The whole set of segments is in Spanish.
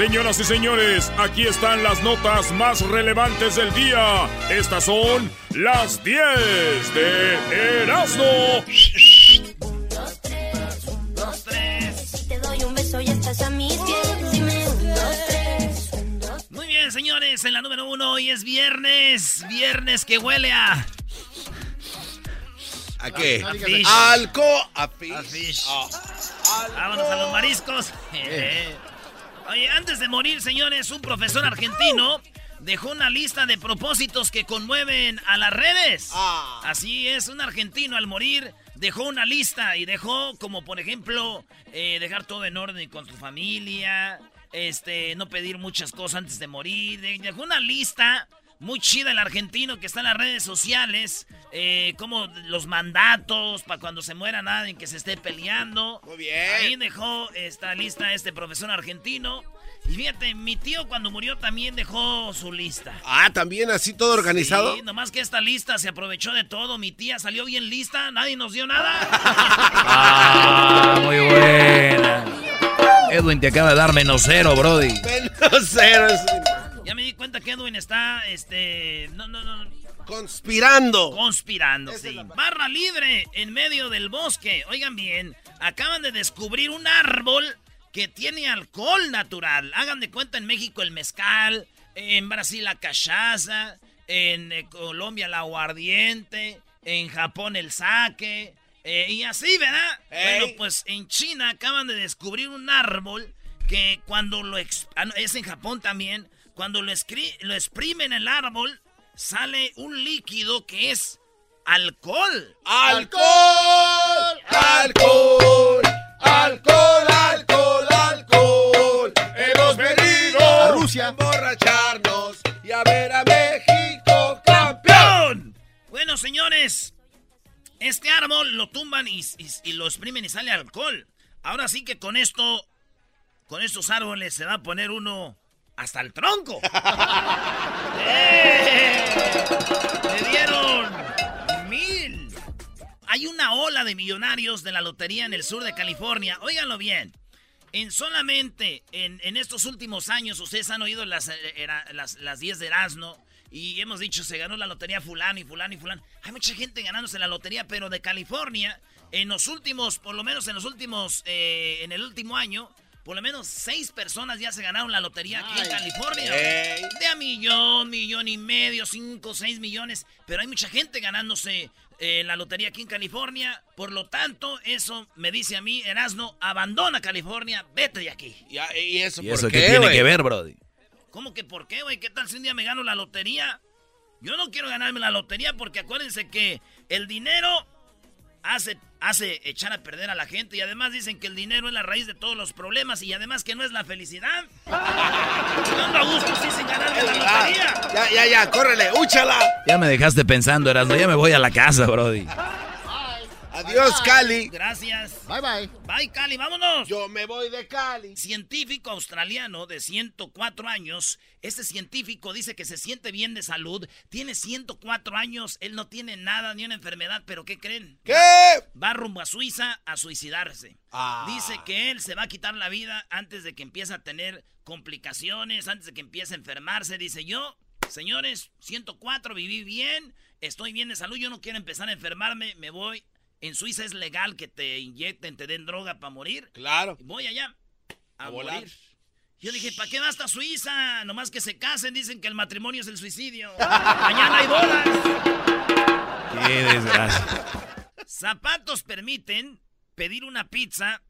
Señoras y señores, aquí están las notas más relevantes del día. Estas son las 10 de Erasmo. Muy bien, señores, en la número uno hoy es viernes. Viernes que huele a. ¿A qué? A fish. Alco, a fish. A fish. Ah. Vámonos a los mariscos. Eh. Oye, antes de morir, señores, un profesor argentino dejó una lista de propósitos que conmueven a las redes. Ah. Así es, un argentino al morir dejó una lista y dejó como, por ejemplo, eh, dejar todo en orden con su familia, este, no pedir muchas cosas antes de morir. de- Dejó una lista muy chida el argentino que está en las redes sociales, eh, como los mandatos para cuando se muera nadie que se esté peleando. Muy bien. Ahí dejó esta lista este profesor argentino. Y fíjate, mi tío cuando murió también dejó su lista. Ah, también así todo organizado. Sí, nomás que esta lista se aprovechó de todo. Mi tía salió bien lista, nadie nos dio nada. Ah, muy buena. Edwin te acaba de dar menos cero, Brody. Menos cero. es- ya me di cuenta que Edwin está, este, no, no, no, Conspirando. conspirando, Esa sí. Barra libre en medio del bosque. Oigan bien, acaban de descubrir un árbol que tiene alcohol natural. Hagan de cuenta en México el mezcal, en Brasil la cachaza, en eh, Colombia la aguardiente, en Japón el sake, eh, y así, ¿verdad? Bueno, pues en China acaban de descubrir un árbol que cuando lo... ah, es en Japón también. Cuando lo, lo exprimen el árbol, sale un líquido que es alcohol. ¡Alcohol! ¡Alcohol! ¡Alcohol! ¡Alcohol! ¡Alcohol! Hemos venido A Rusia. a emborracharnos y a ver a México campeón. Bueno, señores, este árbol lo tumban y, y- y lo exprimen y sale alcohol. Ahora sí que con esto, con estos árboles se va a poner uno hasta el tronco. ¡Eh! Le dieron mil. Hay una ola de millonarios de la lotería en el sur de California. Óiganlo bien. En solamente en, en estos últimos años, ustedes han oído las, eh, era- las, las 10 de Erasmo y hemos dicho se ganó la lotería fulano y fulano y fulano. Hay mucha gente ganándose la lotería, pero de California, en los últimos, por lo menos en los últimos, eh, en el último año, por lo menos seis personas ya se ganaron la lotería aquí en California. De a millón, millón y medio, cinco, seis millones. Pero hay mucha gente ganándose eh, la lotería aquí en California. Por lo tanto, eso me dice a mí, Erasno, abandona California, vete de aquí. ¿Y, eso ¿Y por eso qué, qué tiene que ver, Brody? ¿Cómo que por qué, güey? ¿Qué tal si un día me gano la lotería? Yo no quiero ganarme la lotería porque acuérdense que el dinero hace, hace echar a perder a la gente y además dicen que el dinero es la raíz de todos los problemas y además que no es la felicidad. Ando a gusto sí sin ganarme la lotería. ya, ya, ya, córrele, úchala. Ya me dejaste pensando, Erasmo. Ya me voy a la casa, Brody. Adiós, Cali. Gracias. Bye bye. Bye, Cali, vámonos. Yo me voy de Cali. Científico australiano de 104 años. Este científico dice que se siente bien de salud. Tiene 104 años. Él no tiene nada ni una enfermedad. ¿Pero qué creen? ¿Qué? Va rumbo a Suiza a suicidarse. Ah. Dice que él se va a quitar la vida antes de que empiece a tener complicaciones, antes de que empiece a enfermarse. Dice yo, señores, 104, viví bien, estoy bien de salud, yo no quiero empezar a enfermarme, me voy. En Suiza es legal que te inyecten, te den droga para morir. Claro. Voy allá a, A volar. morir. Yo dije, ¿para qué va hasta Suiza? Nomás que se casen, dicen que el matrimonio es el suicidio. Mañana hay bodas. Qué desgracia. Zapatos permiten pedir una pizza,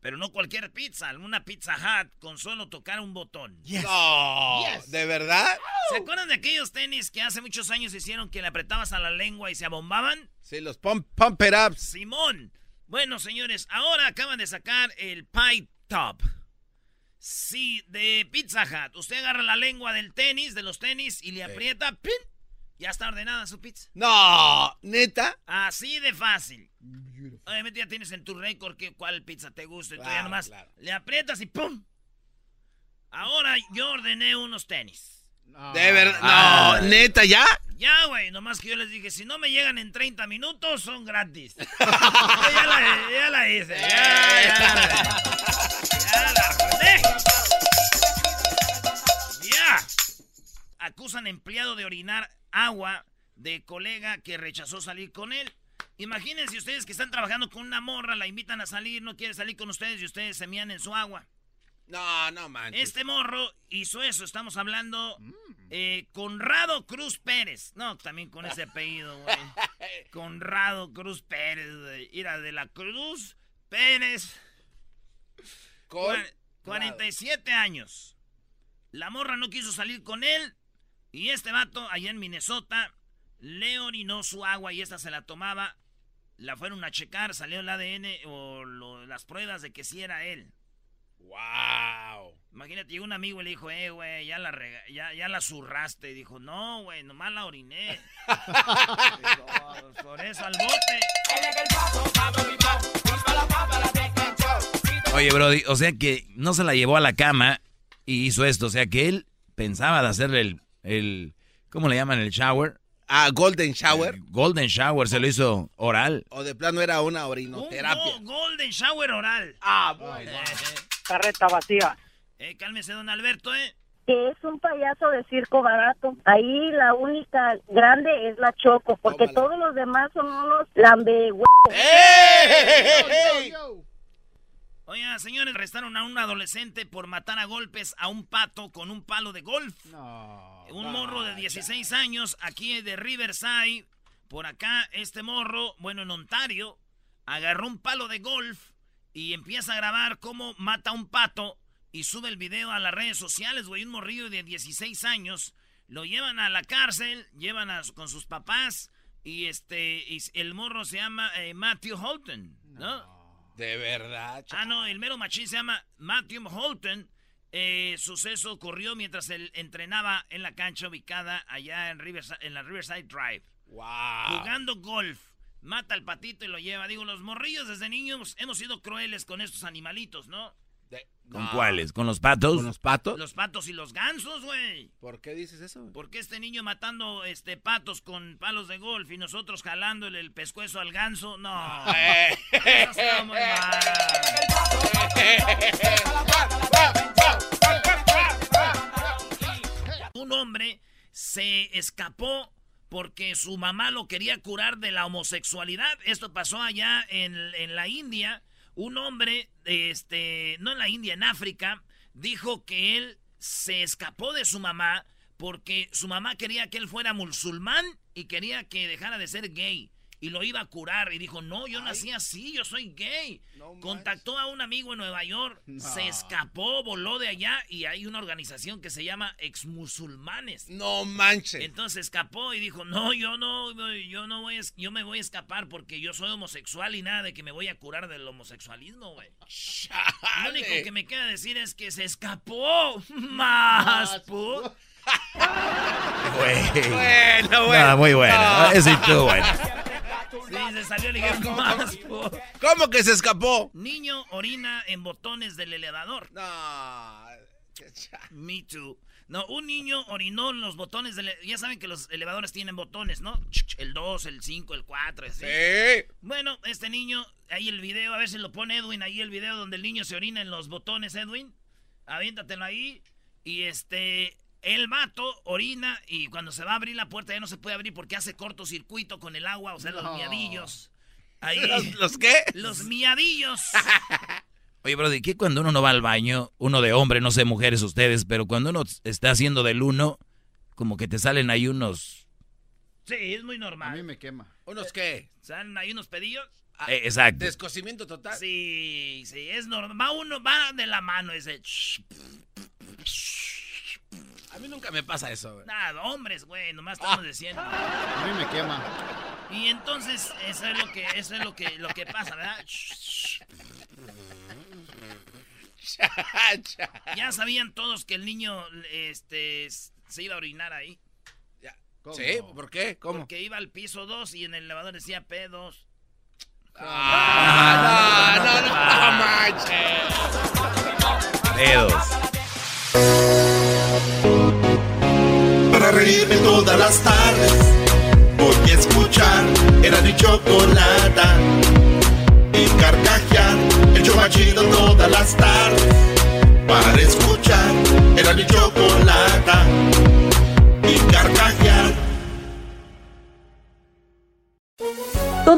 pero no cualquier pizza, una pizza hut con solo tocar un botón. No, ¿de verdad? ¿Se acuerdan de aquellos tenis que hace muchos años hicieron que le apretabas a la lengua y se abombaban? Sí, los pump, pump it. Simón. Bueno, señores, ahora acaban de sacar el Pie Top. Sí, de Pizza Hut. Usted agarra la lengua del tenis, de los tenis, y le aprieta, ¡pin! Ya está ordenada su pizza. No, neta. Así de fácil. Obviamente ya tienes en tu récord que, cuál pizza te gusta y tú ya nomás claro. le aprietas y ¡pum! Ahora yo ordené unos tenis. De verdad. Ah. No, neta, ¿ya? Ya, güey, nomás que yo les dije, si no me llegan en 30 minutos, son gratis. Ya, la, ya la hice, ya, ya la, ya la ordené. Ya. Acusan empleado de orinar agua de colega que rechazó salir con él. Imagínense ustedes que están trabajando con una morra, la invitan a salir, no quiere salir con ustedes y ustedes se mían en su agua. No, no manches. Este morro hizo eso. Estamos hablando eh, Conrado Cruz Pérez. No, también con ese apellido, güey. Conrado Cruz Pérez, güey. Mira, de la Cruz Pérez. Con- Cua- 47 años. La morra no quiso salir con él. Y este vato, allá en Minnesota, le orinó su agua y esta se la tomaba. La fueron a checar, salió el ADN o lo- las pruebas de que sí era él. Wow. Imagínate, llegó un amigo y le dijo, eh, güey, ya la rega- ya, ya la zurraste. Y dijo, no, güey, nomás la oriné. Dijo, por eso al bote. Oye, Brody, o sea que no se la llevó a la cama y hizo esto. O sea que él pensaba de hacerle el, el ¿cómo le llaman? El shower. Ah, Golden Shower. El golden shower, se lo hizo oral. O de plano era una Un orinoterapia. go- golden shower oral. Ah, bueno. Eh, carreta vacía. eh, cálmese, don Alberto, ¿eh? Que es un payaso de circo barato. Ahí la única grande es la Choco, porque Tómala. todos los demás son unos lambe ¡Ey! Oiga, señores, arrestaron a un adolescente por matar a golpes a un pato con un palo de golf. un morro de 16 años aquí de Riverside. Por acá, este morro, bueno, en Ontario, agarró un palo de golf y empieza a grabar cómo mata a un pato y sube el video a las redes sociales, güey. Un morrillo de 16 años. Lo llevan a la cárcel, llevan a, con sus papás y este y el morro se llama eh, Matthew Holton, ¿no? De verdad. Ah, no, el mero machín se llama Matthew Holton. Eh, suceso ocurrió mientras él entrenaba en la cancha ubicada allá en, Riverside, en la Riverside Drive. Wow. Jugando golf. Mata al patito y lo lleva. Digo, los morrillos desde niños hemos sido crueles con estos animalitos, ¿no? De- ¿Con no. cuáles? ¿Con los patos? ¿Con los patos? Los patos y los gansos, güey. ¿Por qué dices eso? ¿Por qué este niño matando este patos con palos de golf y nosotros jalándole el pescuezo al ganso? No. Eso está muy mal. Un hombre se escapó porque su mamá lo quería curar de la homosexualidad. Esto pasó allá en, en la India. Un hombre, este, no en la India, en África, dijo que él se escapó de su mamá porque su mamá quería que él fuera musulmán y quería que dejara de ser gay. Y lo iba a curar. Y dijo, no, yo nací así, yo soy gay. No Contactó a un amigo en Nueva York, se escapó, voló de allá y hay una organización que se llama Exmusulmanes. No manches. Entonces escapó y dijo, no, yo no, yo no voy, yo me voy a escapar porque yo soy homosexual y nada de que me voy a curar del homosexualismo, güey. Lo único que me queda decir es que se escapó más, pu- Güey. Bueno, bueno. No, muy bueno. No. Ese estuvo bueno. Sí, se salió ligero más, pu- ¿Cómo que se escapó? Niño orina en botones del elevador. No. Me too. No, un niño orinó en los botones del... Ya saben que los elevadores tienen botones, ¿no? El 2, el 5, el 4, así. Sí. Bueno, este niño, ahí el video, a ver si lo pone Edwin, ahí el video donde el niño se orina en los botones, Edwin. Aviéntatelo ahí. Y este, el vato orina y cuando se va a abrir la puerta ya no se puede abrir porque hace cortocircuito con el agua, o sea, los miadillos. Ahí, ¿Los, los qué? los miadillos. Oye, Brody, ¿qué cuando uno no va al baño, uno de hombre, no sé, mujeres ustedes, pero cuando uno está haciendo del uno, como que te salen ahí unos... Sí, es muy normal. A mí me quema. ¿Unos qué? ¿Salen ahí unos pedillos? Eh, exacto. Descocimiento total. Sí, sí, es normal. Va uno, va de la mano ese. A mí nunca me pasa eso. güey. Nada, hombres, güey, nomás estamos diciendo. A mí me quema. Y entonces, eso es lo que, eso es lo que, lo que pasa, ¿verdad? Ya sabían todos que el niño, este, se iba a orinar ahí. Ya. ¿Cómo? ¿Sí? ¿Por qué? ¿Cómo? Porque iba al piso 2 y en el elevador decía P2. Ah, no, no, no, manches. Dedos. Para reírme todas las tardes Voy a escuchar Era mi chocolata Y carcajear El show más chido todas las tardes Para escuchar Era mi chocolata